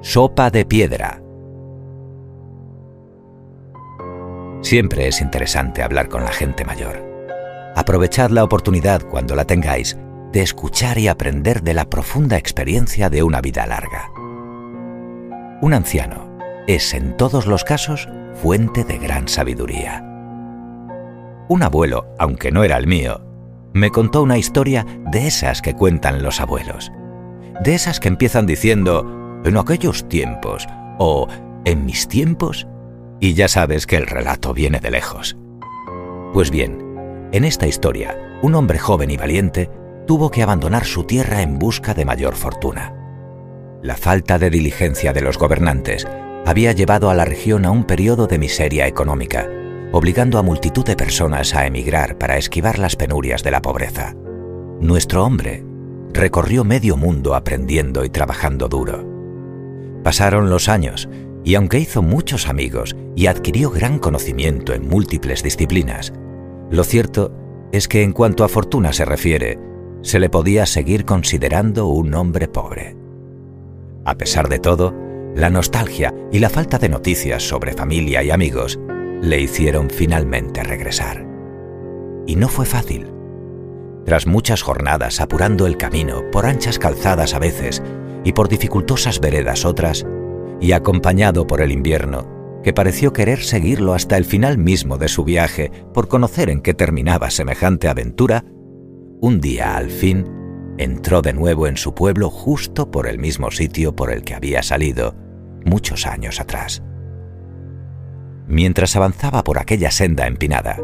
Sopa de piedra. Siempre es interesante hablar con la gente mayor. Aprovechad la oportunidad cuando la tengáis de escuchar y aprender de la profunda experiencia de una vida larga. Un anciano es en todos los casos fuente de gran sabiduría. Un abuelo, aunque no era el mío, me contó una historia de esas que cuentan los abuelos. De esas que empiezan diciendo, en aquellos tiempos o en mis tiempos, y ya sabes que el relato viene de lejos. Pues bien, en esta historia, un hombre joven y valiente tuvo que abandonar su tierra en busca de mayor fortuna. La falta de diligencia de los gobernantes había llevado a la región a un periodo de miseria económica, obligando a multitud de personas a emigrar para esquivar las penurias de la pobreza. Nuestro hombre recorrió medio mundo aprendiendo y trabajando duro. Pasaron los años y aunque hizo muchos amigos y adquirió gran conocimiento en múltiples disciplinas, lo cierto es que en cuanto a fortuna se refiere, se le podía seguir considerando un hombre pobre. A pesar de todo, la nostalgia y la falta de noticias sobre familia y amigos le hicieron finalmente regresar. Y no fue fácil. Tras muchas jornadas apurando el camino por anchas calzadas a veces y por dificultosas veredas otras, y acompañado por el invierno, que pareció querer seguirlo hasta el final mismo de su viaje por conocer en qué terminaba semejante aventura, un día al fin entró de nuevo en su pueblo justo por el mismo sitio por el que había salido muchos años atrás. Mientras avanzaba por aquella senda empinada,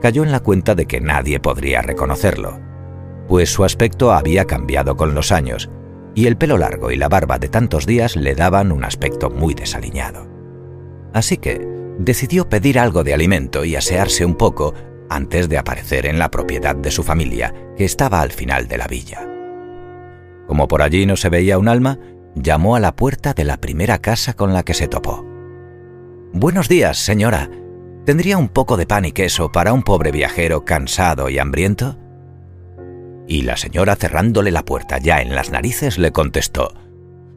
cayó en la cuenta de que nadie podría reconocerlo, pues su aspecto había cambiado con los años y el pelo largo y la barba de tantos días le daban un aspecto muy desaliñado. Así que decidió pedir algo de alimento y asearse un poco antes de aparecer en la propiedad de su familia, que estaba al final de la villa. Como por allí no se veía un alma, llamó a la puerta de la primera casa con la que se topó. Buenos días, señora. ¿Tendría un poco de pan y queso para un pobre viajero cansado y hambriento? Y la señora cerrándole la puerta ya en las narices le contestó,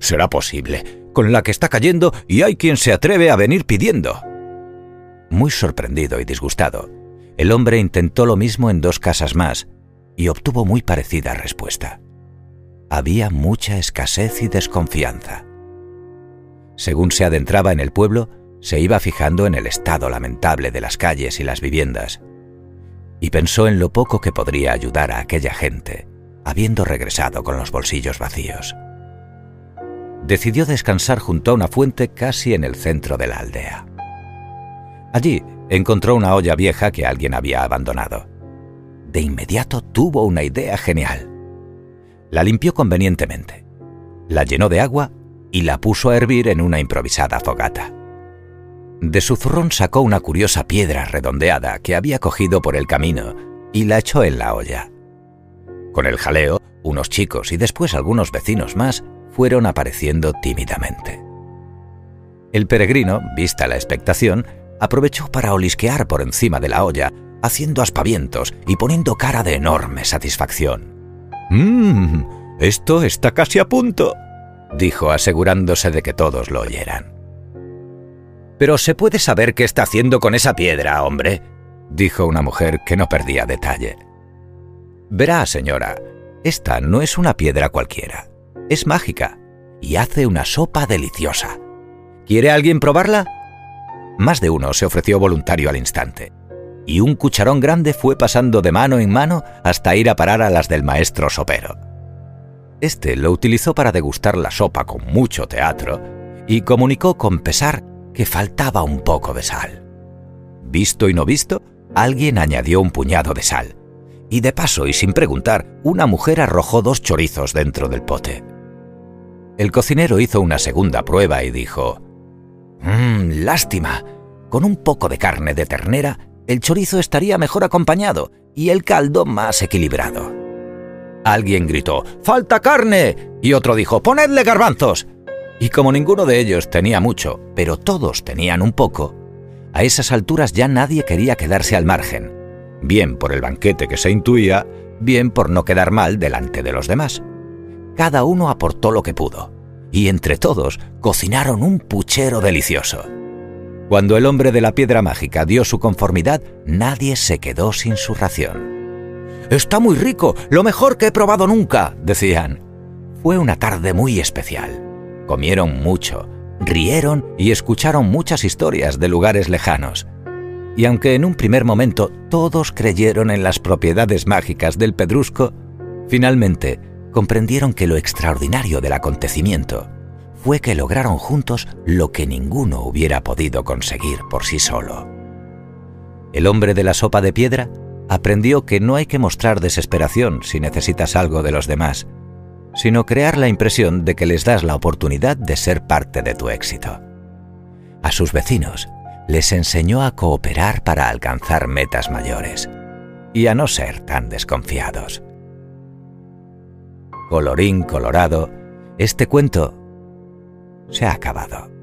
Será posible, con la que está cayendo y hay quien se atreve a venir pidiendo. Muy sorprendido y disgustado, el hombre intentó lo mismo en dos casas más y obtuvo muy parecida respuesta. Había mucha escasez y desconfianza. Según se adentraba en el pueblo, se iba fijando en el estado lamentable de las calles y las viviendas, y pensó en lo poco que podría ayudar a aquella gente, habiendo regresado con los bolsillos vacíos. Decidió descansar junto a una fuente casi en el centro de la aldea. Allí encontró una olla vieja que alguien había abandonado. De inmediato tuvo una idea genial. La limpió convenientemente, la llenó de agua y la puso a hervir en una improvisada fogata. De su zurrón sacó una curiosa piedra redondeada que había cogido por el camino y la echó en la olla. Con el jaleo, unos chicos y después algunos vecinos más fueron apareciendo tímidamente. El peregrino, vista la expectación, aprovechó para olisquear por encima de la olla, haciendo aspavientos y poniendo cara de enorme satisfacción. Mmm, esto está casi a punto, dijo asegurándose de que todos lo oyeran. Pero se puede saber qué está haciendo con esa piedra, hombre, dijo una mujer que no perdía detalle. Verá, señora, esta no es una piedra cualquiera, es mágica y hace una sopa deliciosa. ¿Quiere alguien probarla? Más de uno se ofreció voluntario al instante, y un cucharón grande fue pasando de mano en mano hasta ir a parar a las del maestro sopero. Este lo utilizó para degustar la sopa con mucho teatro y comunicó con pesar que faltaba un poco de sal. Visto y no visto, alguien añadió un puñado de sal, y de paso y sin preguntar, una mujer arrojó dos chorizos dentro del pote. El cocinero hizo una segunda prueba y dijo, Mmm, lástima. Con un poco de carne de ternera, el chorizo estaría mejor acompañado y el caldo más equilibrado. Alguien gritó, ¡Falta carne! Y otro dijo, ¡Ponedle garbanzos! Y como ninguno de ellos tenía mucho, pero todos tenían un poco, a esas alturas ya nadie quería quedarse al margen, bien por el banquete que se intuía, bien por no quedar mal delante de los demás. Cada uno aportó lo que pudo, y entre todos cocinaron un puchero delicioso. Cuando el hombre de la piedra mágica dio su conformidad, nadie se quedó sin su ración. Está muy rico, lo mejor que he probado nunca, decían. Fue una tarde muy especial. Comieron mucho, rieron y escucharon muchas historias de lugares lejanos. Y aunque en un primer momento todos creyeron en las propiedades mágicas del pedrusco, finalmente comprendieron que lo extraordinario del acontecimiento fue que lograron juntos lo que ninguno hubiera podido conseguir por sí solo. El hombre de la sopa de piedra aprendió que no hay que mostrar desesperación si necesitas algo de los demás, sino crear la impresión de que les das la oportunidad de ser parte de tu éxito. A sus vecinos les enseñó a cooperar para alcanzar metas mayores y a no ser tan desconfiados. Colorín colorado, este cuento se ha acabado.